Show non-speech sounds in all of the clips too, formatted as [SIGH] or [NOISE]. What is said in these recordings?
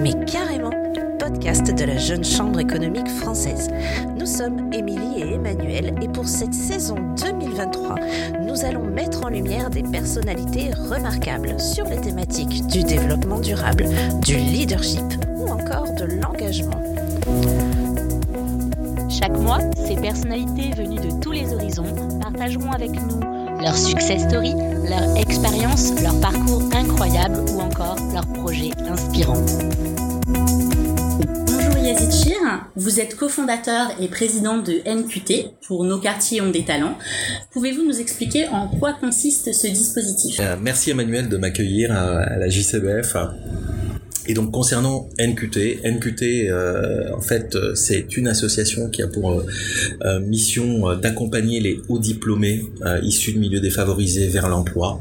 mais carrément podcast de la Jeune Chambre économique française. Nous sommes Émilie et Emmanuel et pour cette saison 2023, nous allons mettre en lumière des personnalités remarquables sur les thématiques du développement durable, du leadership ou encore de l'engagement. Chaque mois, ces personnalités venues de tous les horizons partageront avec nous leur success story, leur expérience, leur parcours incroyable ou encore leurs projets inspirants. Bonjour Yazid Chir, vous êtes cofondateur et président de NQT pour Nos quartiers ont des talents. Pouvez-vous nous expliquer en quoi consiste ce dispositif? Euh, Merci Emmanuel de m'accueillir à, la JCBF. Et donc concernant NQT, NQT euh, en fait euh, c'est une association qui a pour euh, mission d'accompagner les hauts diplômés issus de milieux défavorisés vers l'emploi.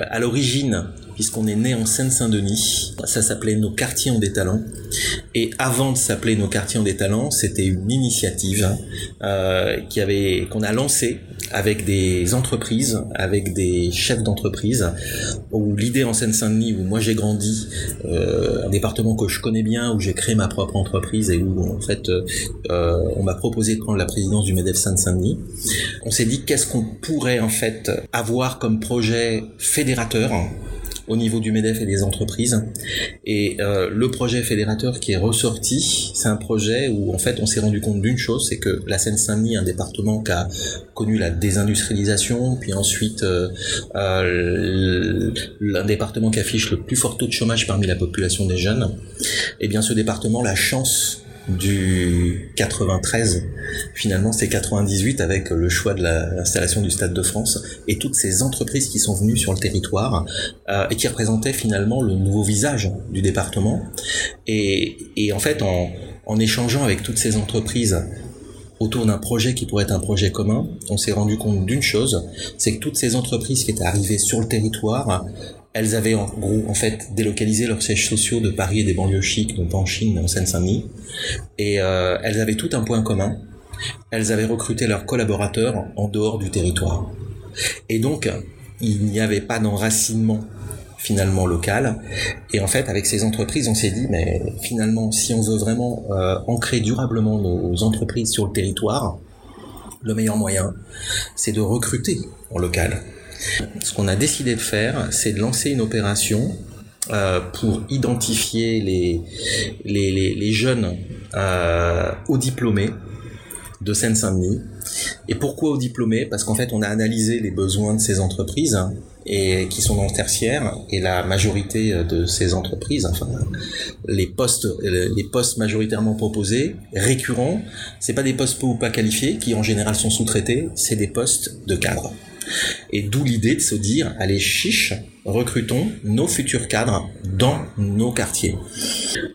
À l'origine, puisqu'on est né en Seine-Saint-Denis. Ça s'appelait Nos quartiers ont des talents. Et avant de s'appeler Nos quartiers ont des talents, c'était une initiative avait qu'on a lancée avec des entreprises, avec des chefs d'entreprise. Où l'idée en Seine-Saint-Denis, où moi j'ai grandi, euh, un département que je connais bien, où j'ai créé ma propre entreprise et où en fait euh, on m'a proposé de prendre la présidence du Medef Seine-Saint-Denis. On s'est dit qu'est-ce qu'on pourrait en fait avoir comme projet fédérateur au niveau du MEDEF et des entreprises. Et euh, le projet fédérateur qui est ressorti, c'est un projet où en fait on s'est rendu compte d'une chose, c'est que la Seine-Saint-Denis, un département qui a connu la désindustrialisation, puis ensuite euh, euh, un département qui affiche le plus fort taux de chômage parmi la population des jeunes, et eh bien ce département, la chance du 93, finalement c'est 98 avec le choix de l'installation du Stade de France et toutes ces entreprises qui sont venues sur le territoire euh, et qui représentaient finalement le nouveau visage du département. Et, et en fait, en, en échangeant avec toutes ces entreprises autour d'un projet qui pourrait être un projet commun, on s'est rendu compte d'une chose, c'est que toutes ces entreprises qui étaient arrivées sur le territoire elles avaient en gros en fait délocalisé leurs sièges sociaux de Paris et des banlieues chics, donc en Chine, en Seine-Saint-Denis, et euh, elles avaient tout un point commun. Elles avaient recruté leurs collaborateurs en dehors du territoire. Et donc, il n'y avait pas d'enracinement finalement local. Et en fait, avec ces entreprises, on s'est dit, mais finalement, si on veut vraiment euh, ancrer durablement nos entreprises sur le territoire, le meilleur moyen, c'est de recruter en local. Ce qu'on a décidé de faire, c'est de lancer une opération euh, pour identifier les, jeunes euh, aux diplômés de Seine-Saint-Denis. Et pourquoi aux diplômés? Parce qu'en fait, on a analysé les besoins de ces entreprises et qui sont dans le tertiaire et la majorité de ces entreprises, enfin les postes, postes majoritairement proposés, récurrents, c'est pas des postes peu ou pas qualifiés qui en général sont sous-traités, c'est des postes de cadre. Et d'où l'idée de se dire, allez chiche, recrutons nos futurs cadres dans nos quartiers.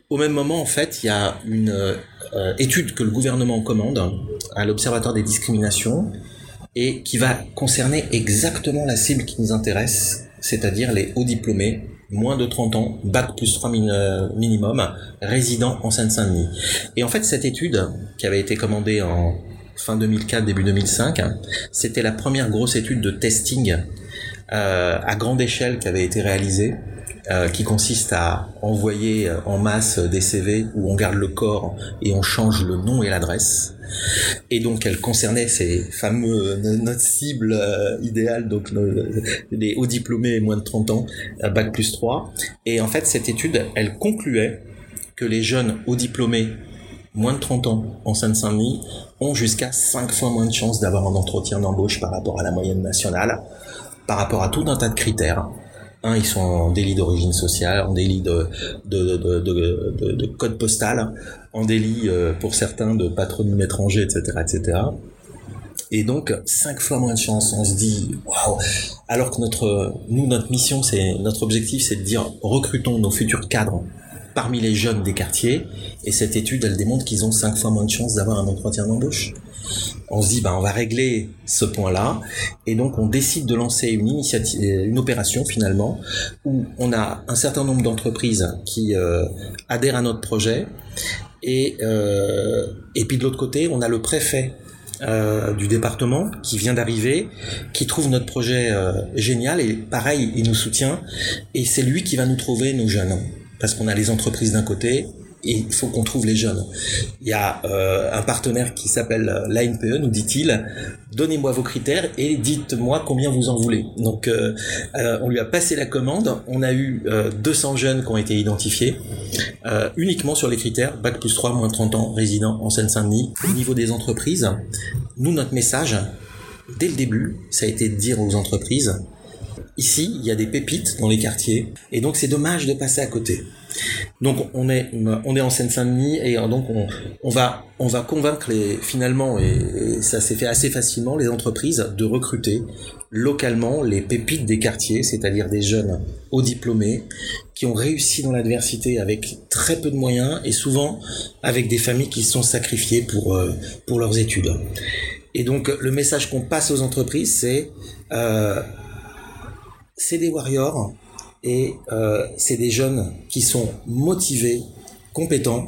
Au même moment, en fait, il y a une euh, étude que le gouvernement commande à l'Observatoire des discriminations et qui va concerner exactement la cible qui nous intéresse, c'est-à-dire les hauts diplômés, moins de 30 ans, bac plus 3 euh, minimum, résidents en Seine-Saint-Denis. Et en fait, cette étude, qui avait été commandée en fin 2004, début 2005. C'était la première grosse étude de testing euh, à grande échelle qui avait été réalisée. Euh, qui consiste à envoyer euh, en masse des CV où on garde le corps et on change le nom et l'adresse. Et donc elle concernait ces fameux notre cible idéale donc les hauts diplômés moins de 30 ans bac plus 3 et en fait cette étude elle concluait que les jeunes hauts diplômés moins de 30 ans en Seine-Saint-Denis ont jusqu'à 5 fois moins de chances d'avoir un entretien d'embauche par rapport à la moyenne nationale, par rapport à tout un tas de critères. Un, ils sont en délit d'origine sociale, en délit de, de, de, de, code postal, en délit euh, pour certains de patronyme étranger, etc., etc. Et donc, cinq fois moins de chances. On se dit, waouh! Alors que notre, nous, notre mission, c'est, notre objectif, c'est de dire, recrutons nos futurs cadres parmi les jeunes des quartiers. Et cette étude, elle démontre qu'ils ont cinq fois moins de chances d'avoir un entretien d'embauche. On se dit, ben, on va régler ce point-là. Et donc, on décide de lancer une initiative, une opération finalement, où on a un certain nombre d'entreprises qui euh, adhèrent à notre projet. Et, euh, et puis de l'autre côté, on a le préfet euh, du département qui vient d'arriver, qui trouve notre projet génial et pareil, il nous soutient et c'est lui qui va nous trouver nos jeunes. Parce qu'on a les entreprises d'un côté et il faut qu'on trouve les jeunes. Il y a euh, un partenaire qui s'appelle euh, l'ANPE, nous dit-il, donnez-moi vos critères et dites-moi combien vous en voulez. Donc euh, on lui a passé la commande, on a eu 200 jeunes qui ont été identifiés, uniquement sur les critères, bac plus 3, moins 30 ans, résident en Seine-Saint-Denis. Au niveau des entreprises, nous, notre message, dès le début, ça a été de dire aux entreprises, ici, il y a des pépites dans les quartiers, et donc c'est dommage de passer à côté. Donc on est on est en Seine-Saint-Denis et donc on, on, va on va convaincre les finalement et, ça s'est fait assez facilement les entreprises de recruter localement les pépites des quartiers, c'est-à-dire des jeunes hauts diplômés qui ont réussi dans l'adversité avec très peu de moyens et souvent avec des familles qui se sont sacrifiées pour euh, pour leurs études. Et donc le message qu'on passe aux entreprises c'est euh, c'est des warriors et euh, c'est des jeunes qui sont motivés, compétents.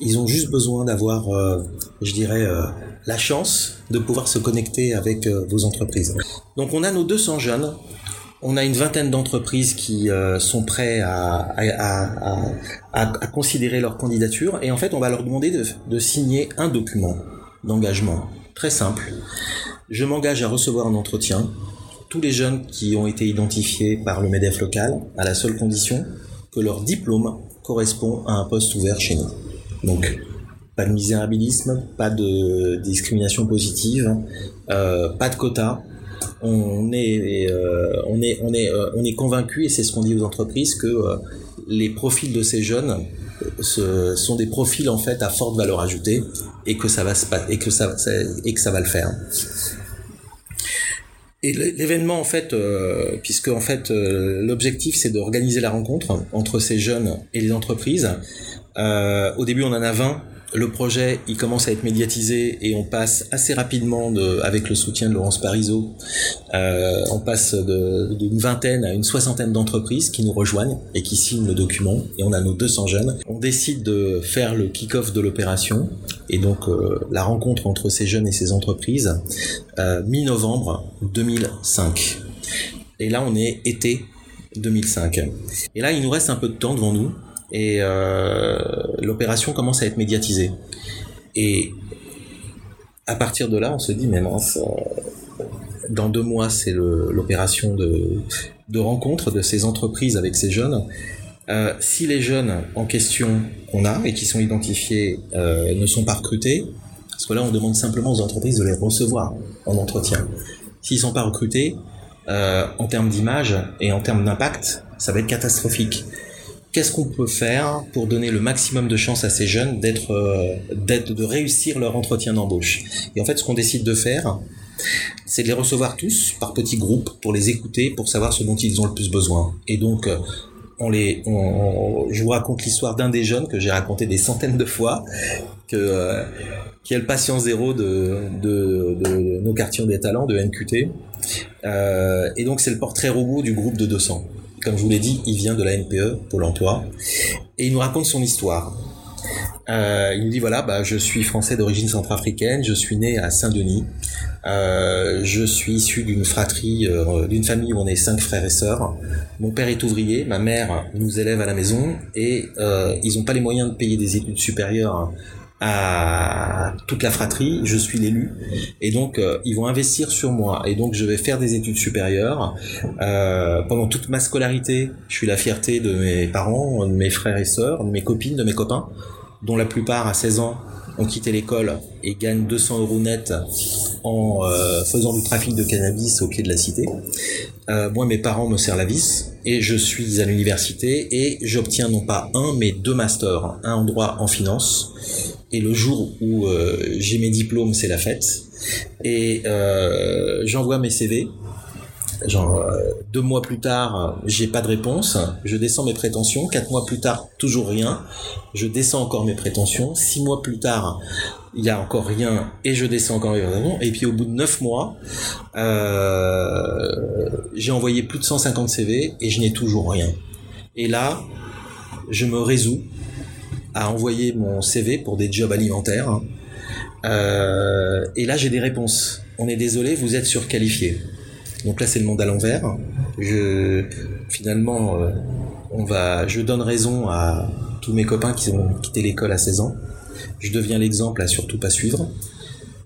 Ils ont juste besoin d'avoir, euh, je dirais, euh, la chance de pouvoir se connecter avec vos entreprises. Donc on a nos 200 jeunes. On a une vingtaine d'entreprises qui sont prêts à, à, à, à, considérer leur candidature et en fait on va leur demander de, de signer un document d'engagement très simple. Je m'engage à recevoir un entretien tous les jeunes qui ont été identifiés par le MEDEF local à la seule condition que leur diplôme correspond à un poste ouvert chez nous. Donc, pas de misérabilisme, pas de discrimination positive, euh, pas de quota. On est, euh, on est, on est, euh, on est convaincu et c'est ce qu'on dit aux entreprises que euh, les profils de ces jeunes sont des profils en fait à forte valeur ajoutée et que ça va et que ça et que ça va le faire. Et l'événement, en fait, euh, puisque en fait euh, l'objectif c'est d'organiser la rencontre entre ces jeunes et les entreprises. Euh, au début, on en a 20 le projet, il commence à être médiatisé et on passe assez rapidement, de, avec le soutien de Laurence Parisot, euh, on passe d'une vingtaine à une soixantaine d'entreprises qui nous rejoignent et qui signent le document. Et on a nos 200 jeunes. On décide de faire le kick-off de l'opération et donc euh, la rencontre entre ces jeunes et ces entreprises euh, mi-novembre 2005. Et là, on est été 2005. Et là, il nous reste un peu de temps devant nous et euh, l'opération commence à être médiatisée. Et à partir de là, on se dit, mais mince, euh, dans deux mois, c'est l'opération de, de rencontre de ces entreprises avec ces jeunes. Euh, si les jeunes en question qu'on a et qui sont identifiés euh, ne sont pas recrutés, parce que là on demande simplement aux entreprises de les recevoir en entretien. S'ils sont pas recrutés, en termes d'image et en termes d'impact, ça va être catastrophique qu'est-ce qu'on peut faire pour donner le maximum de chance à ces jeunes d'être, euh, d'être, de réussir leur entretien d'embauche? Et en fait, ce qu'on décide de faire, c'est de les recevoir tous par petits groupes pour les écouter, pour savoir ce dont ils ont le plus besoin. Et donc, euh, on les, on, je vous raconte l'histoire d'un des jeunes que j'ai raconté des centaines de fois, que euh, qui est le patient zéro de, de, de, nos quartiers des talents de NQT. Et donc c'est le portrait robot du groupe de 200. Comme je vous l'ai dit, il vient de la NPE, Pôle emploi, et il nous raconte son histoire. Euh, il nous dit voilà, bah, je suis français d'origine centrafricaine, je suis né à Saint-Denis, euh, je suis issu d'une fratrie, euh, d'une famille où on est cinq frères et sœurs. Mon père est ouvrier, ma mère nous élève à la maison et ils n'ont pas les moyens de payer des études supérieures à toute la fratrie, je suis l'élu, et donc euh, ils vont investir sur moi, et donc je vais faire des études supérieures. Euh, pendant toute ma scolarité, je suis la fierté de mes parents, de mes frères et sœurs, de mes copines, de mes copains, dont la plupart à 16 ans ont quitté l'école et gagnent 200 euros net en euh, faisant du trafic de cannabis au pied de la cité. Moi, mes parents me serrent la vis et je suis à l'université et j'obtiens non pas un mais deux masters, un en droit en finance et le jour où euh, j'ai mes diplômes, c'est la fête. Et euh, j'envoie mes CV. Genre euh, deux mois plus tard, j'ai pas de réponse. Je descends mes prétentions. Quatre mois plus tard, toujours rien. Je descends encore mes prétentions. Six mois plus tard, il y a encore rien et je descends encore mes prétentions. Et puis au bout de neuf mois, j'ai envoyé plus de 150 CV et je n'ai toujours rien. Et là, je me résous à envoyer mon CV pour des jobs alimentaires. Euh, et là, j'ai des réponses. On est désolé, vous êtes surqualifié. Donc là, c'est le monde à l'envers. Je, finalement, euh, on va, je donne raison à tous mes copains qui ont quitté l'école à 16 ans. Je deviens l'exemple à surtout pas suivre.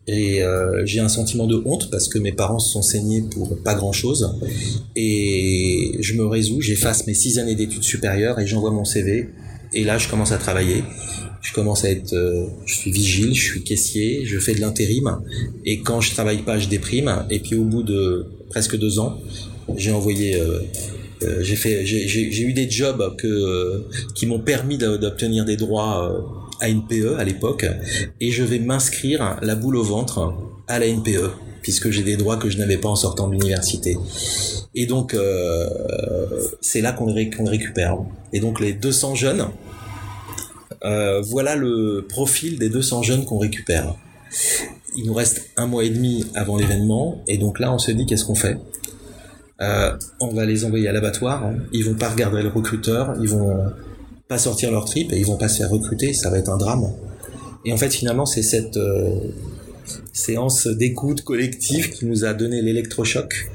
Et euh, j'ai un sentiment de honte parce que mes parents se sont saignés pour pas grand chose. Et je me résous, j'efface mes six années d'études supérieures et j'envoie mon CV. Et là, je commence à travailler. Je commence à être, euh, je suis vigile, je suis caissier, je fais de l'intérim. Et quand je travaille pas, je déprime. Et puis au bout de presque deux ans, j'ai envoyé euh, euh, j'ai fait, j'ai eu des jobs qui m'ont permis d'obtenir des droits à une PE à l'époque, et je vais m'inscrire la boule au ventre à la NPE puisque j'ai des droits que je n'avais pas en sortant de l'université. Et donc euh, c'est là qu'on les, récupère. Et donc les 200 jeunes, euh, voilà le profil des 200 jeunes qu'on récupère. Il nous reste un mois et demi avant l'événement, et donc là on se dit qu'est-ce qu'on fait? Euh, on va les envoyer à l'abattoir. Hein. Ils vont pas regarder le recruteur, ils vont pas sortir leur trip et ils vont pas se faire recruter. Ça va être un drame. Et en fait, finalement, c'est cette séance d'écoute collective qui nous a donné l'électrochoc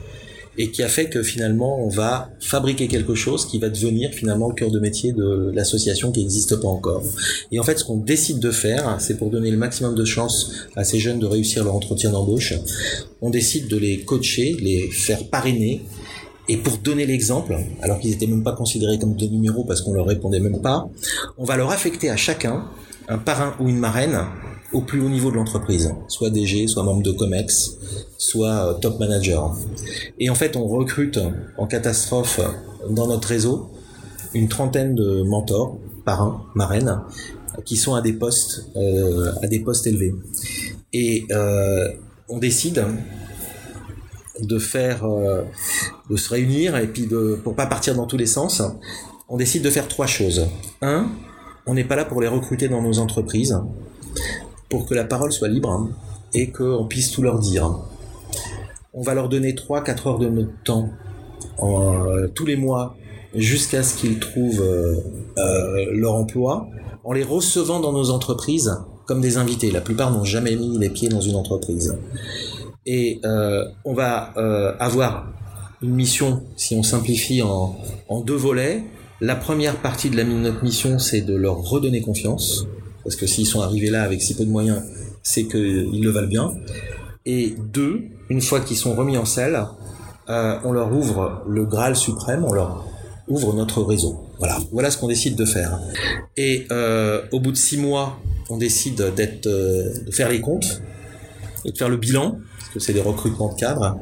et qui a fait que finalement, on va fabriquer quelque chose qui va devenir finalement le cœur de métier de l'association qui n'existe pas encore. Et en fait, ce qu'on décide de faire, c'est pour donner le maximum de chance à ces jeunes de réussir leur entretien d'embauche, on décide de les coacher, les faire parrainer et pour donner l'exemple, alors qu'ils étaient même pas considérés comme des numéros parce qu'on leur répondait même pas, on va leur affecter à chacun un parrain ou une marraine au plus haut niveau de l'entreprise, soit DG, soit membre de Comex, soit euh, top manager. Et en fait, on recrute en catastrophe dans notre réseau une trentaine de mentors, parrains, marraines, qui sont à des postes, euh, à des postes élevés. Et euh, on décide de faire, de se réunir et puis de, pour pas partir dans tous les sens, on décide de faire trois choses. Un, on n'est pas là pour les recruter dans nos entreprises, pour que la parole soit libre et qu'on puisse tout leur dire. On va leur donner 3-4 heures de notre temps euh, tous les mois jusqu'à ce qu'ils trouvent euh, leur emploi en les recevant dans nos entreprises comme des invités. La plupart n'ont jamais mis les pieds dans une entreprise. Et euh, on va euh, avoir une mission, si on simplifie, en, en, deux volets. La première partie de notre mission, c'est de leur redonner confiance, parce que s'ils sont arrivés là avec si peu de moyens, c'est qu'ils le valent bien. Et deux, une fois qu'ils sont remis en selle, euh, on leur ouvre le Graal suprême, on leur ouvre notre réseau. Voilà, voilà ce qu'on décide de faire. Et euh, au bout de six mois, on décide euh, de faire les comptes et de faire le bilan que c'est des recrutements de cadres.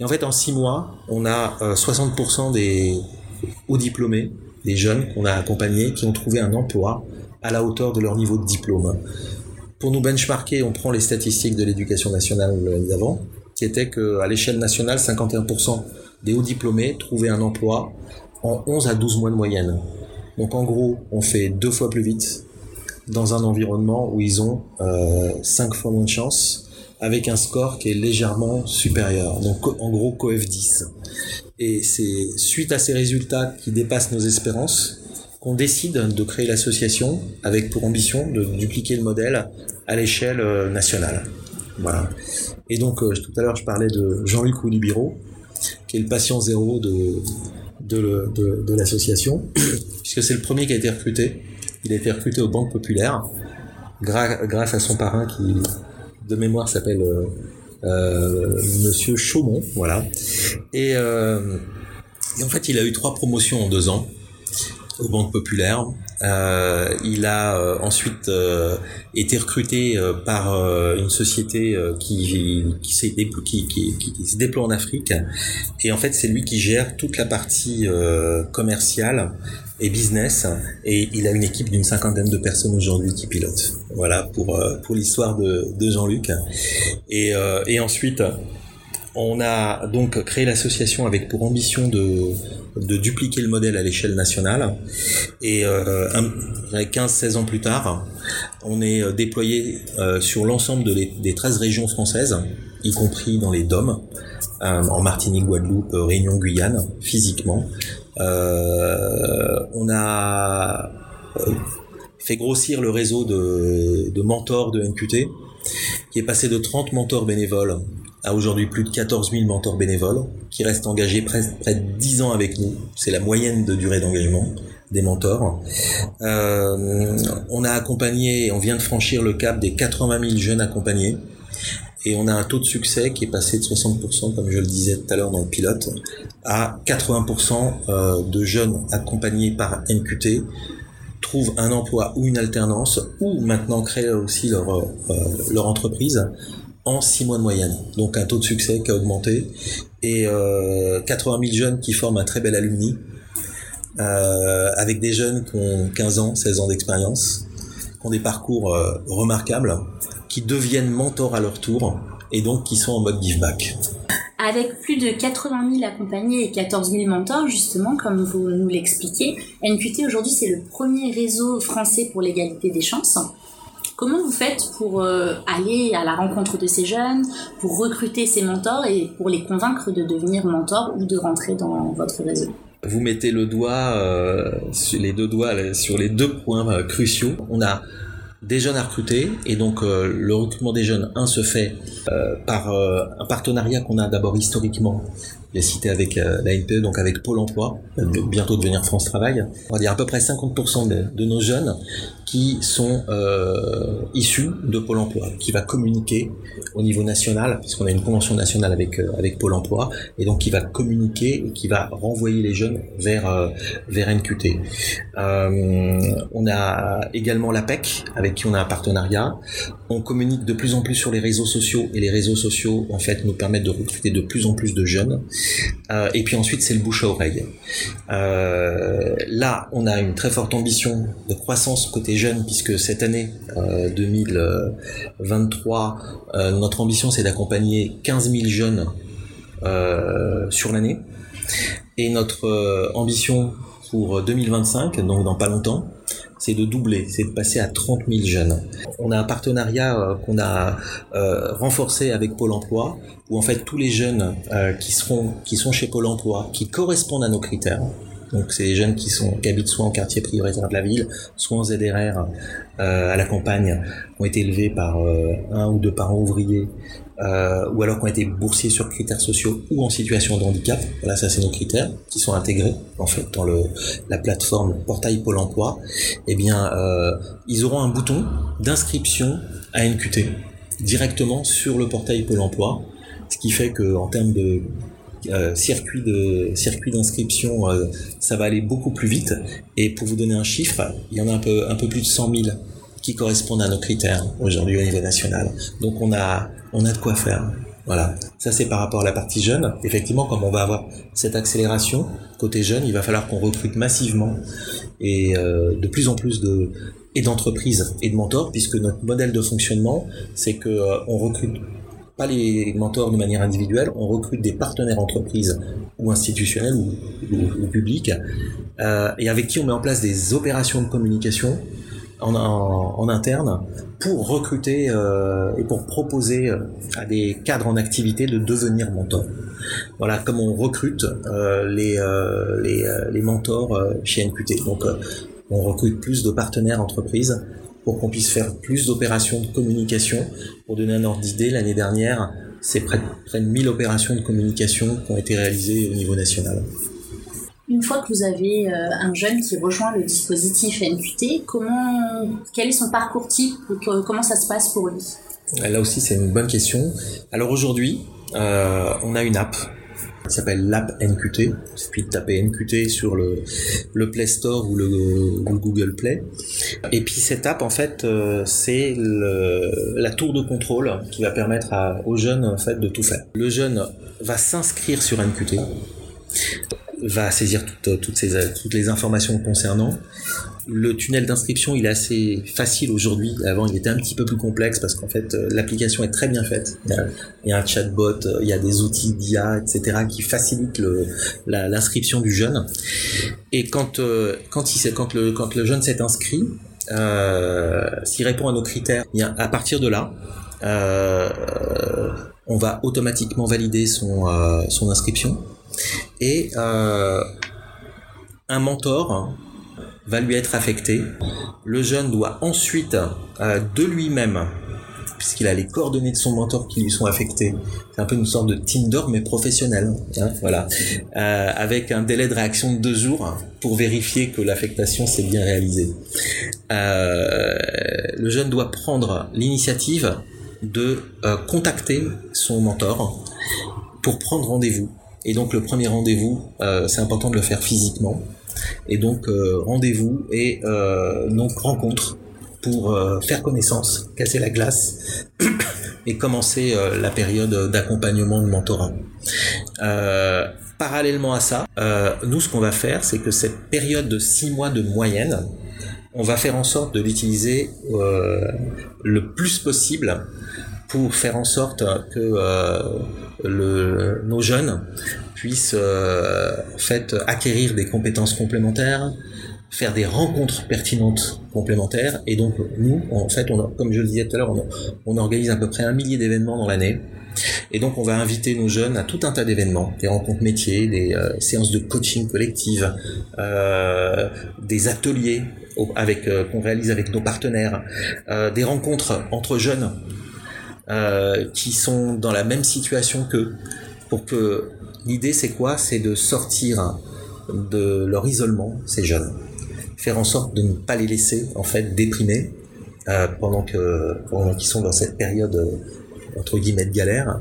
Et en fait, en six mois, on a 60% euh, des hauts diplômés, des jeunes qu'on a accompagnés, qui ont trouvé un emploi à la hauteur de leur niveau de diplôme. Pour nous benchmarker, on prend les statistiques de l'éducation nationale d'avant, qui étaient qu'à l'échelle nationale, 51% des hauts diplômés trouvaient un emploi en 11 à 12 mois de moyenne. Donc en gros, on fait deux fois plus vite dans un environnement où ils ont euh, 5 fois moins de chance avec un score qui est légèrement supérieur. Donc en gros COEF 10. Et c'est suite à ces résultats qui dépassent nos espérances qu'on décide de créer l'association avec pour ambition de dupliquer le modèle à l'échelle euh, nationale. Voilà. Et donc euh, tout à l'heure je parlais de Jean-Luc Oulibiro, qui est le patient zéro de, l'association, [COUGHS] puisque c'est le premier qui a été recruté. Il a été recruté aux banques populaires grâce à son parrain qui, de mémoire s'appelle euh, Monsieur Chaumont, voilà. Et, en fait, il a eu trois promotions en deux ans aux banques populaires. Euh, il a euh, ensuite euh, été recruté par une société qui, qui, qui, qui, qui, se déploie en Afrique. Et en fait, c'est lui qui gère toute la partie commerciale et business. Et il a une équipe d'une cinquantaine de personnes aujourd'hui qui pilotent. Voilà pour, pour l'histoire de, de Jean-Luc. Et, et ensuite, on a donc créé l'association avec pour ambition de, de dupliquer le modèle à l'échelle nationale. Et euh, 15-16 ans plus tard, on est euh, déployé euh, sur l'ensemble de des 13 régions françaises, y compris dans les DOM, euh, en Martinique, Guadeloupe, Réunion, Guyane, physiquement. on a fait grossir le réseau de, de mentors de NQT, qui est passé de 30 mentors bénévoles a aujourd'hui plus de 14 000 mentors bénévoles qui restent engagés près, près de 10 ans avec nous. C'est la moyenne de durée d'engagement des mentors. Euh, on a accompagné, on vient de franchir le cap des 80 000 jeunes accompagnés. Et on a un taux de succès qui est passé de 60%, comme je le disais tout à l'heure dans le pilote, à 80% euh, de jeunes accompagnés par NQT trouvent un emploi ou une alternance ou maintenant créent aussi leur, euh, leur entreprise en 6 mois de moyenne. Donc un taux de succès qui a augmenté et euh, 80 000 jeunes qui forment un très bel alumni euh, avec des jeunes qui ont 15 ans, 16 ans d'expérience, qui ont des parcours euh, remarquables, qui deviennent mentors à leur tour et donc qui sont en mode give back. Avec plus de 80 000 accompagnés et 14 000 mentors, justement, comme vous nous l'expliquez, NQT aujourd'hui c'est le premier réseau français pour l'égalité des chances. Comment vous faites pour euh, aller à la rencontre de ces jeunes, pour recruter ces mentors et pour les convaincre de devenir mentors ou de rentrer dans votre réseau? Vous mettez le doigt, euh, sur les deux doigts, sur les deux points euh, cruciaux. On a des jeunes à recruter et donc euh, le recrutement des jeunes, un se fait euh, par euh, un partenariat qu'on a d'abord historiquement, cité avec la NPE, donc avec Pôle Emploi, bientôt devenir France Travail. On va dire à peu près 50% de, nos jeunes qui sont issus de Pôle Emploi, qui va communiquer au niveau national, puisqu'on a une convention nationale avec avec Pôle Emploi, et donc qui va communiquer et qui va renvoyer les jeunes vers vers NQT. on a également l'APEC avec qui on a un partenariat. On communique de plus en plus sur les réseaux sociaux et les réseaux sociaux en fait nous permettent de recruter de plus en plus de jeunes. Euh, et puis ensuite c'est le bouche à oreille. Euh, là on a une très forte ambition de croissance côté jeunes puisque cette année euh, 2023 euh, notre ambition c'est d'accompagner 15 000 jeunes sur l'année. Et notre ambition pour 2025, donc dans pas longtemps, c'est de doubler, c'est de passer à 30 000 jeunes. On a un partenariat euh, qu'on a euh, renforcé avec Pôle Emploi, où en fait tous les jeunes euh, qui seront, qui sont chez Pôle Emploi, qui correspondent à nos critères, donc c'est des jeunes qui sont qui habitent soit en quartier prioritaire de la ville, soit en ZRR à la campagne, ont été élevés par un ou deux parents ouvriers, euh, ou alors qui ont été boursiers sur critères sociaux ou en situation de handicap. Voilà, ça c'est nos critères qui sont intégrés en fait dans le la plateforme portail Pôle Emploi. Eh bien, euh, ils auront un bouton d'inscription à NQT directement sur le portail Pôle Emploi, ce qui fait que en termes de euh, circuit de circuit d'inscription, euh, ça va aller beaucoup plus vite. Et pour vous donner un chiffre, il y en a un peu un peu plus de 100 000 correspondent à nos critères aujourd'hui au niveau national. Donc on a on a de quoi faire. Voilà. Ça c'est par rapport à la partie jeune. Effectivement, comme on va avoir cette accélération côté jeune, il va falloir qu'on recrute massivement et euh, de plus en plus de et d'entreprises et de mentors, puisque notre modèle de fonctionnement, c'est que euh, on recrute pas les mentors de manière individuelle, on recrute des partenaires entreprises ou institutionnels ou publics, euh, et avec qui on met en place des opérations de communication en, en, interne pour recruter euh, et pour proposer euh, à des cadres en activité de devenir mentors. Voilà, comme on recrute euh, les, euh, les, euh, les, mentors chez NQT. Donc, on recrute plus de partenaires entreprises pour qu'on puisse faire plus d'opérations de communication. Pour donner un ordre d'idée, l'année dernière, c'est près, près de 1000 opérations de communication qui ont été réalisées au niveau national. Une fois que vous avez euh, un jeune qui rejoint le dispositif NQT, comment, quel est son parcours type Comment ça se passe pour lui? Là aussi, c'est une bonne question. Alors aujourd'hui, euh, on a une app qui s'appelle l'app NQT. Il suffit de taper NQT sur le, le Play Store ou le, Google Play. Et puis cette app, en fait, euh, c'est la tour de contrôle qui va permettre aux jeunes en fait, de tout faire. Le jeune va s'inscrire sur NQT va saisir toutes, toutes, ces, toutes les informations concernant. Le tunnel d'inscription, il est assez facile aujourd'hui. Avant, il était un petit peu plus complexe parce qu'en fait, l'application est très bien faite. Il y a, un chatbot, il y a des outils d'IA, etc., qui facilitent l'inscription du jeune. Et quand, quand, il, quand, le, quand le jeune s'est inscrit, euh, s'il répond à nos critères, bien, à partir de là, euh, on va automatiquement valider son, euh, son inscription et euh, un mentor va lui être affecté. Le jeune doit ensuite euh, de lui-même puisqu'il a les coordonnées de son mentor qui lui sont affectées. C'est un peu une sorte de Tinder mais professionnel, hein, voilà, euh, avec un délai de réaction de deux jours pour vérifier que l'affectation s'est bien réalisée. Le jeune doit prendre l'initiative de contacter son mentor pour prendre rendez-vous. Et donc le premier rendez-vous, euh, c'est important de le faire physiquement. Et donc euh, rendez-vous et donc rencontre pour faire connaissance, casser la glace [COUGHS] et commencer la période d'accompagnement de mentorat. parallèlement à ça, nous ce qu'on va faire, c'est que cette période de six mois de moyenne, on va faire en sorte de l'utiliser le plus possible pour faire en sorte que euh, nos jeunes puissent euh, fait acquérir des compétences complémentaires, faire des rencontres pertinentes complémentaires. Et donc nous, en fait, comme je le disais tout à l'heure, on, organise à peu près un millier d'événements dans l'année. Et donc on va inviter nos jeunes à tout un tas d'événements, des rencontres métiers, des euh, séances de coaching collective, des ateliers qu'on réalise avec nos partenaires, des rencontres entre jeunes euh, qui sont dans la même situation qu'eux. Pour que l'idée, c'est quoi? C'est de sortir de leur isolement, ces jeunes, faire en sorte de ne pas les laisser en fait déprimer euh, pendant que pendant qu'ils sont dans cette période euh, entre guillemets de galère,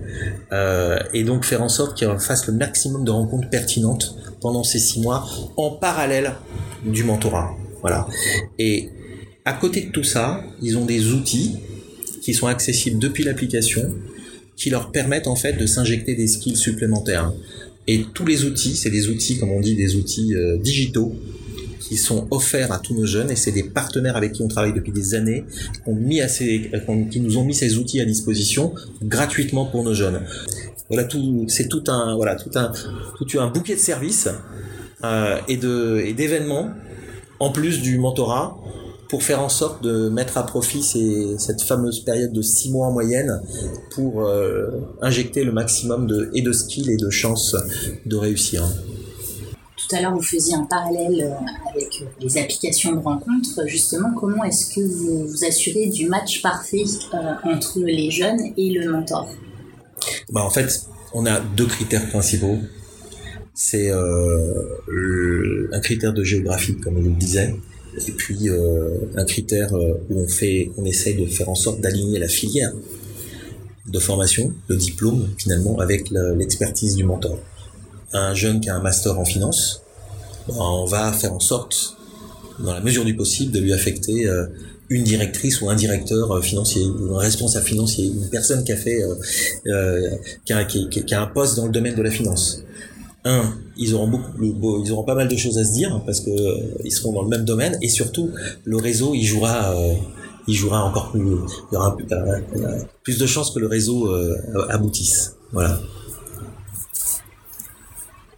et donc faire en sorte qu'ils fassent le maximum de rencontres pertinentes pendant ces six mois en parallèle du mentorat. Voilà. Et à côté de tout ça, ils ont des outils qui sont accessibles depuis l'application, qui leur permettent en fait de s'injecter des skills supplémentaires. Et tous les outils, c'est des outils, comme on dit, des outils euh, digitaux qui sont offerts à tous nos jeunes et c'est des partenaires avec qui on travaille depuis des années ces, qui nous ont mis ces outils à disposition gratuitement pour nos jeunes. Voilà tout, c'est tout un, voilà, tout un, tout un bouquet de services euh, et de et d'événements en plus du mentorat pour faire en sorte de mettre à profit ces, cette fameuse période de six mois en moyenne pour euh, injecter le maximum de, et de skills et de chances de réussir. Tout à l'heure, vous faisiez un parallèle euh, avec les applications de rencontres. Justement, comment est-ce que vous vous assurez du match parfait euh, entre les jeunes et le mentor? Bah, En fait, on a deux critères principaux. C'est euh, un critère de géographie, comme je le disais, et puis euh, un critère euh, où on fait, on essaye de faire en sorte d'aligner la filière de formation, le diplôme finalement, avec l'expertise du mentor. Un jeune qui a un master en finance, on va faire en sorte, dans la mesure du possible, de lui affecter euh, une directrice ou un directeur financier, ou un responsable financier, une personne qui a fait, qui a un poste dans le domaine de la finance un, ils auront beaucoup, ils auront pas mal de choses à se dire parce que euh, ils seront dans le même domaine et surtout le réseau, il jouera, euh, il jouera encore plus, il y aura euh, plus de chances que le réseau aboutisse. Voilà.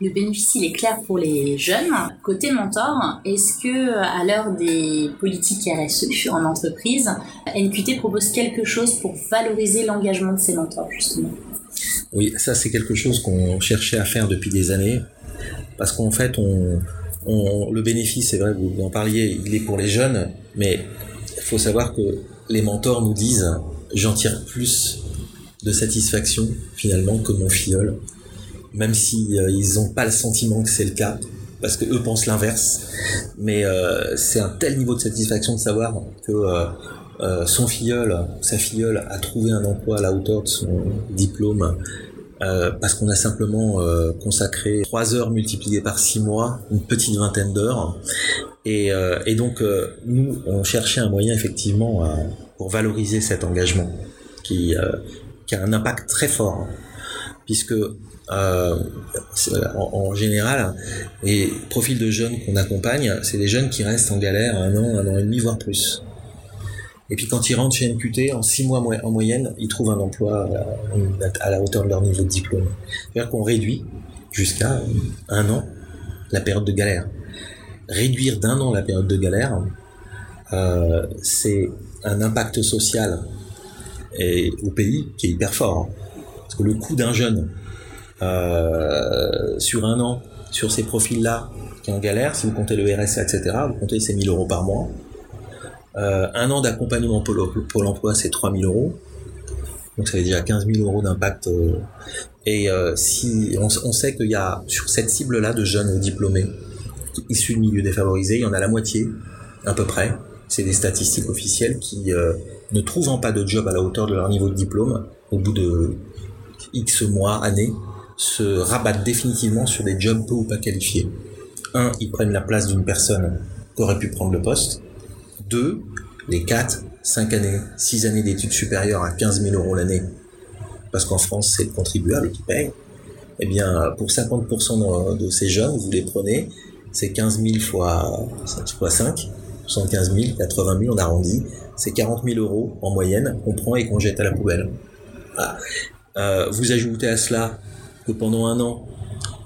Le bénéfice il est clair pour les jeunes. Côté mentor, est-ce que à l'heure des politiques RSE [LAUGHS] en entreprise, NQT propose quelque chose pour valoriser l'engagement de ses mentors justement? Oui, ça c'est quelque chose qu'on cherchait à faire depuis des années, parce qu'en fait, on, le bénéfice, c'est vrai, vous en parliez, il est pour les jeunes, mais il faut savoir que les mentors nous disent, j'en tire plus de satisfaction finalement que mon filleul, même si euh, ils n'ont pas le sentiment que c'est le cas, parce que eux pensent l'inverse, mais euh, c'est un tel niveau de satisfaction de savoir que euh, euh, son filleul, sa filleule a trouvé un emploi à la hauteur de son diplôme euh, parce qu'on a simplement euh, consacré trois heures multipliées par six mois, une petite vingtaine d'heures. Et, et, donc nous, on cherchait un moyen effectivement pour valoriser cet engagement qui, qui a un impact très fort, puisque en, en, général, les profils de jeunes qu'on accompagne, c'est des jeunes qui restent en galère un an, un an et demi, voire plus. Et puis quand ils rentrent chez NQT, en six mois en moyenne, ils trouvent un emploi à la hauteur de leur niveau de diplôme. C'est-à-dire qu'on réduit jusqu'à un an la période de galère. Réduire d'un an la période de galère, euh, c'est un impact social et, au pays qui est hyper fort. Hein. Parce que le coût d'un jeune euh, sur un an, sur ces profils-là, qui est en galère, si vous comptez le RSA, etc., vous comptez ces 1000 euros par mois. Euh, un an d'accompagnement pour l'emploi, c'est 3000 euros. Donc ça fait déjà 15 000 euros d'impact. euh, et euh, si on, sait qu'il y a sur cette cible-là de jeunes diplômés issus de milieux défavorisés, il y en a la moitié à peu près. C'est des statistiques officielles qui, ne trouvant pas de job à la hauteur de leur niveau de diplôme, au bout de X mois, années, se rabattent définitivement sur des jobs peu ou pas qualifiés. Un, ils prennent la place d'une personne qui aurait pu prendre le poste. Deux, les 4, 5 années, 6 années d'études supérieures à 15 000 euros l'année, parce qu'en France, c'est le contribuable qui paye. Eh bien, pour 50% de, ces jeunes, vous les prenez, c'est 15 000 fois, fois 5, 75 000, 80 000, on arrondit, c'est 40 000 euros en moyenne qu'on prend et qu'on jette à la poubelle. Euh, vous ajoutez à cela que pendant un an,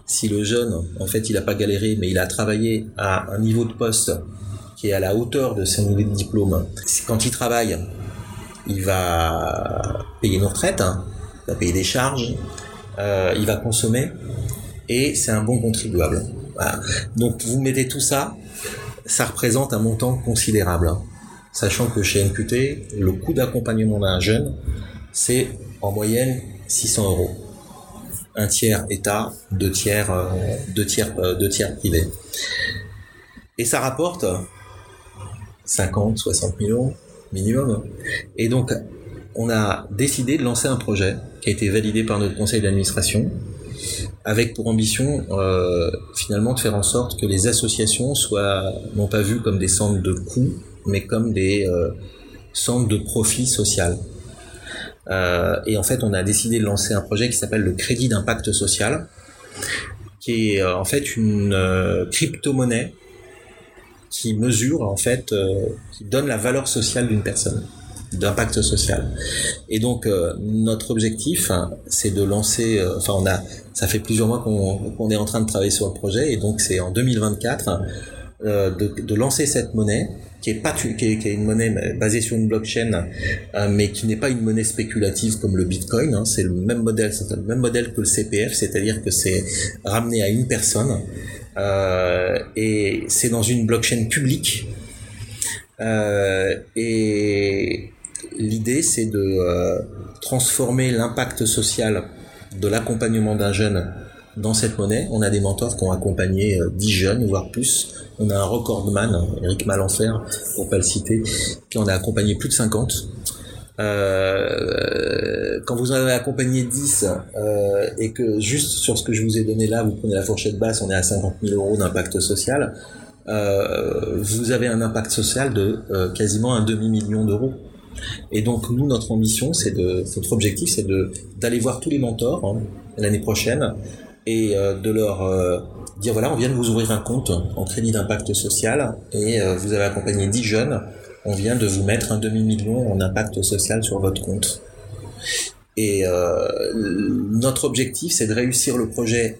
si le jeune, en fait, il n'a pas galéré, mais il a travaillé à un niveau de poste qui est à la hauteur de son niveau de diplôme, quand il travaille, il va payer une retraite, hein, il va payer des charges, euh, il va consommer, et c'est un bon contribuable. Donc vous mettez tout ça, ça représente un montant considérable. hein. Sachant que chez NQT, le coût d'accompagnement d'un jeune, c'est en moyenne 600 euros. Un tiers État, deux tiers, euh, deux tiers, euh, deux tiers privés. Et ça rapporte 50, 60 000 euros minimum. Et donc, on a décidé de lancer un projet qui a été validé par notre conseil d'administration, avec pour ambition euh, finalement de faire en sorte que les associations soient non pas vues comme des centres de coûts, mais comme des euh, centres de profit social. Euh, et en fait, on a décidé de lancer un projet qui s'appelle le crédit d'impact social, qui est euh, en fait une euh, crypto-monnaie qui mesure en fait, euh, qui donne la valeur sociale d'une personne, d'impact social. Et donc euh, notre objectif, hein, c'est de lancer, euh, enfin on a, ça fait plusieurs mois qu'on qu'on est en train de travailler sur le projet, et donc c'est en 2024 hein, euh, de, de lancer cette monnaie qui est pas qui est, qui est une monnaie basée sur une blockchain, euh, mais qui n'est pas une monnaie spéculative comme le Bitcoin. hein. c'est le même modèle, c'est le même modèle que le CPF, c'est-à-dire que c'est ramené à une personne et c'est dans une blockchain publique. Euh, et l'idée, c'est de euh, transformer l'impact social de l'accompagnement d'un jeune dans cette monnaie. On a des mentors qui ont accompagné euh, 10 jeunes, voire plus. On a un recordman, Eric Malenfer, pour pas le citer, qui en a accompagné plus de 50. Euh, quand vous en avez accompagné 10 euh, et que juste sur ce que je vous ai donné là, vous prenez la fourchette basse, on est à 50 000 euros d'impact social, euh, vous avez un impact social de euh, quasiment un demi-million d'euros. Et donc nous, notre ambition, c'est de, notre objectif, c'est de d'aller voir tous les mentors hein, l'année prochaine et euh, de leur dire voilà, on vient de vous ouvrir un compte en crédit d'impact social et vous avez accompagné 10 jeunes, on vient de vous mettre un demi-million en impact social sur votre compte. Et euh, notre objectif, c'est de réussir le projet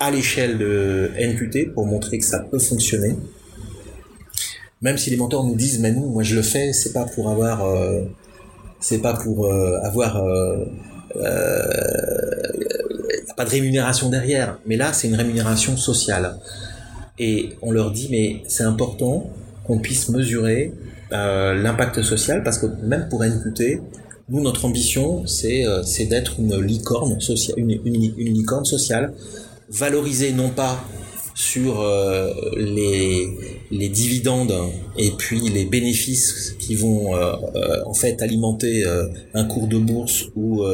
à l'échelle de NQT pour montrer que ça peut fonctionner. Même si les mentors nous disent, mais nous, moi je le fais, c'est pas pour avoir, euh, c'est pas pour euh, avoir, pas de rémunération derrière. Mais là, c'est une rémunération sociale. Et on leur dit, mais c'est important qu'on puisse mesurer euh, l'impact social parce que même pour NQT, nous, notre ambition, c'est euh, d'être une licorne sociale, une, une, licorne sociale, valorisée non pas sur euh, les, les dividendes et puis les bénéfices qui vont euh, euh, en fait alimenter un cours de bourse ou,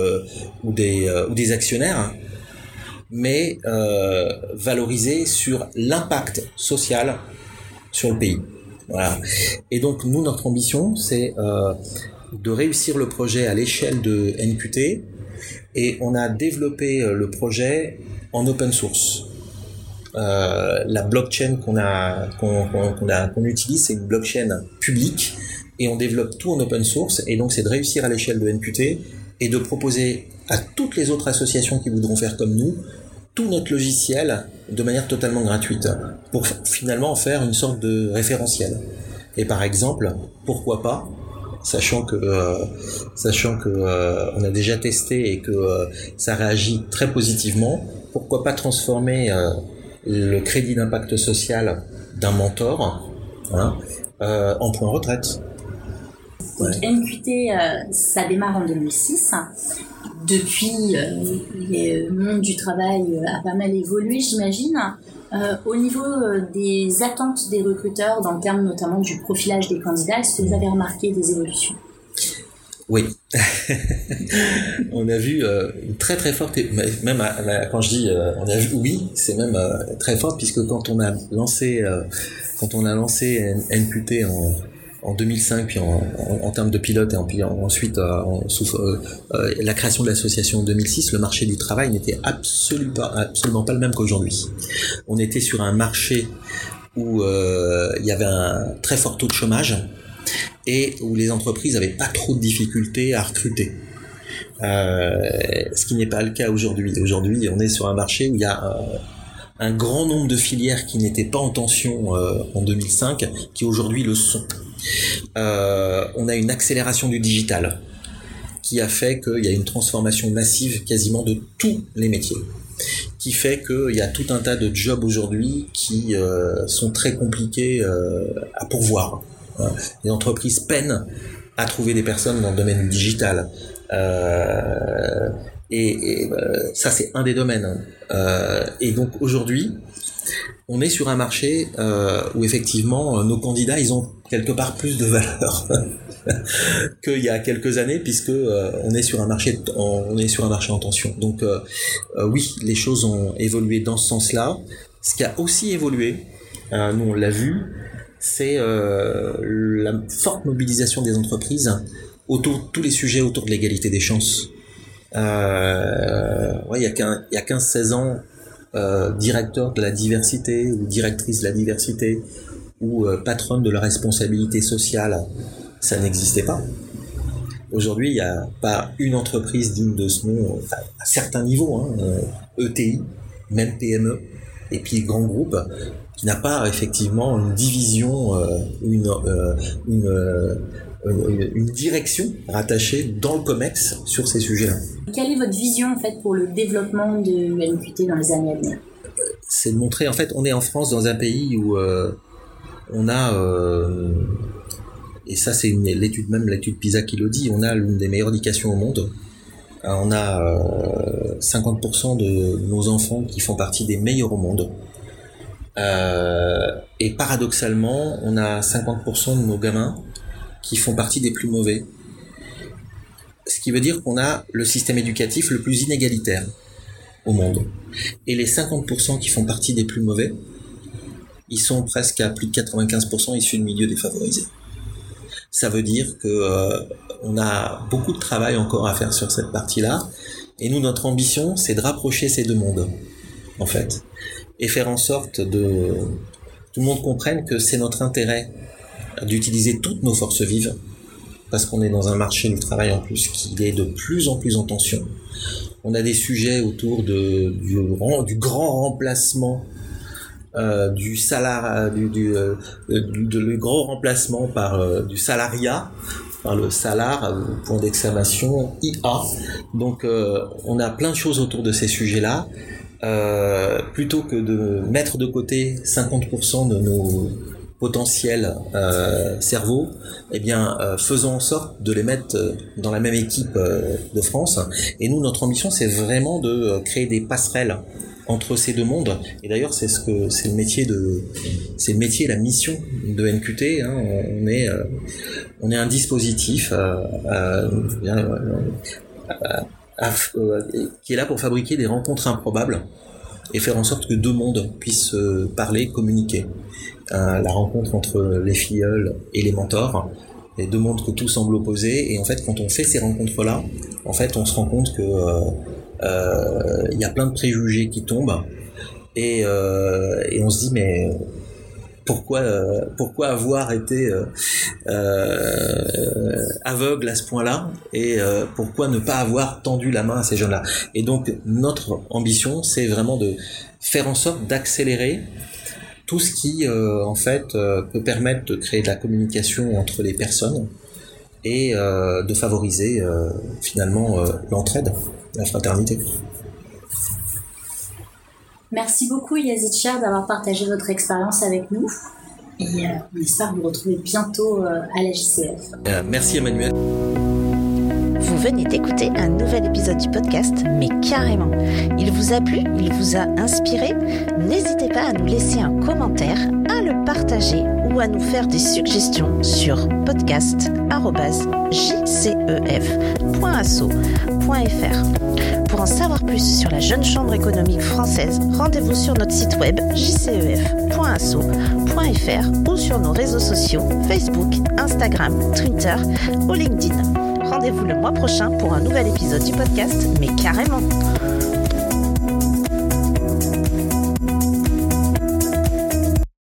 ou, des, ou des actionnaires, mais euh, valorisé sur l'impact social sur le pays. Voilà. Et donc nous, notre ambition, c'est euh, de réussir le projet à l'échelle de NQT et on a développé euh, le projet en open source. Euh, la blockchain qu'on a qu'on utilise, c'est une blockchain publique et on développe tout en open source et donc c'est de réussir à l'échelle de NQT et de proposer à toutes les autres associations qui voudront faire comme nous tout notre logiciel de manière totalement gratuite pour finalement en faire une sorte de référentiel. Et par exemple, pourquoi pas, sachant que euh, sachant que euh, on a déjà testé et que euh, ça réagit très positivement, pourquoi pas transformer le crédit d'impact social d'un mentor hein, en point retraite. Donc NQT, ça démarre en 2006 depuis, le monde du travail a pas mal évolué, j'imagine. Euh, au niveau euh, des attentes des recruteurs, dans le terme notamment du profilage des candidats, est-ce que vous avez remarqué des évolutions? Oui, [LAUGHS] on a vu euh, une très très forte, même quand je dis on a vu oui, c'est même très fort puisque quand on a lancé, quand on a lancé NQT en, en 2005, puis en, en, termes de pilote, et ensuite euh, sous, euh, euh, la création de l'association en 2006, le marché du travail n'était absolument pas, le même qu'aujourd'hui. On était sur un marché où il y avait un très fort taux de chômage et où les entreprises avaient pas trop de difficultés à recruter. ce qui n'est pas le cas aujourd'hui. Aujourd'hui, on est sur un marché où il y a un grand nombre de filières qui n'étaient pas en tension en 2005, qui aujourd'hui le sont. Euh, on a une accélération du digital qui a fait qu'il y a une transformation massive quasiment de tous les métiers qui fait qu'il y a tout un tas de jobs aujourd'hui qui euh, sont très compliqués euh, à pourvoir. Les entreprises peinent à trouver des personnes dans le domaine digital. Et, ça, c'est un des domaines. et donc aujourd'hui, on est sur un marché euh, où effectivement euh, nos candidats ils ont quelque part plus de valeur [LAUGHS] qu'il y a quelques années puisque euh, on est sur un marché on est sur un marché en tension. Donc oui, les choses ont évolué dans ce sens-là. Ce qui a aussi évolué, nous on l'a vu, c'est la forte mobilisation des entreprises autour de tous les sujets autour de l'égalité des chances. Euh, ouais, il y a 15-16 ans, euh, directeur de la diversité ou directrice de la diversité ou euh, patronne de la responsabilité sociale, ça n'existait pas. Aujourd'hui, il n'y a pas une entreprise digne de ce nom, à certains niveaux, hein, ETI, euh, e même PME, et puis grand groupe, qui n'a pas effectivement une division, une une, direction rattachée dans le COMEX sur ces sujets-là. Quelle est votre vision en fait pour le développement de NQT dans les années à venir? C'est de montrer en fait on est en France dans un pays où euh, on a euh, et ça c'est l'étude même l'étude PISA qui le dit on a l'une des meilleures éducations au monde. Euh, on a 50% de nos enfants qui font partie des meilleurs au monde. Et paradoxalement on a 50% de nos gamins qui font partie des plus mauvais. Ce qui veut dire qu'on a le système éducatif le plus inégalitaire au monde. Et les 50% qui font partie des plus mauvais, ils sont presque à plus de 95% issus de milieux défavorisés. Ça veut dire que euh, on a beaucoup de travail encore à faire sur cette partie-là. Et nous, notre ambition, c'est de rapprocher ces deux mondes, en fait, et faire en sorte de tout le monde comprenne que c'est notre intérêt d'utiliser toutes nos forces vives, parce qu'on est dans un marché du travail en plus qui est de plus en plus en tension. On a des sujets autour de, du, du grand remplacement euh, du salaire, du, du, euh, du, le grand remplacement par euh, du salariat, par le salaire, point d'exclamation, IA. Donc on a plein de choses autour de ces sujets-là. plutôt que de mettre de côté 50% de nos potentiel euh, cerveau, eh bien, euh, faisons en sorte de les mettre euh, dans la même équipe de France. Et nous, notre ambition, c'est vraiment de créer des passerelles entre ces deux mondes. Et d'ailleurs, c'est ce que c'est le métier de, c'est le métier, la mission de NQT. Hein. On est, on est un dispositif qui est là pour fabriquer des rencontres improbables et faire en sorte que deux mondes puissent parler, communiquer. Euh, la rencontre entre les filleuls et les mentors, les deux mondes que tout semble opposer. Et en fait, quand on fait ces rencontres-là, en fait, on se rend compte que euh, euh, il y a plein de préjugés qui tombent. Et, et on se dit mais pourquoi pourquoi avoir été aveugle à ce point-là? Et pourquoi ne pas avoir tendu la main à ces jeunes-là? Et donc notre ambition c'est vraiment de faire en sorte d'accélérer tout ce qui euh, en fait euh, peut permettre de créer de la communication entre les personnes et euh, de favoriser finalement l'entraide, la fraternité. Merci beaucoup Yazid Cher d'avoir partagé votre expérience avec nous. Et on espère vous retrouver bientôt à la JCF. merci Emmanuel. Vous venez d'écouter un nouvel épisode du podcast, mais carrément. Il vous a plu Il vous a inspiré N'hésitez pas à nous laisser un commentaire, à le partager ou à nous faire des suggestions sur podcast.jcef.asso.fr. Pour en savoir plus sur la Jeune Chambre économique française, rendez-vous sur notre site web jcef.asso.fr ou sur nos réseaux sociaux Facebook, Instagram, Twitter ou LinkedIn. Rendez-vous le mois prochain pour un nouvel épisode du podcast, mais carrément.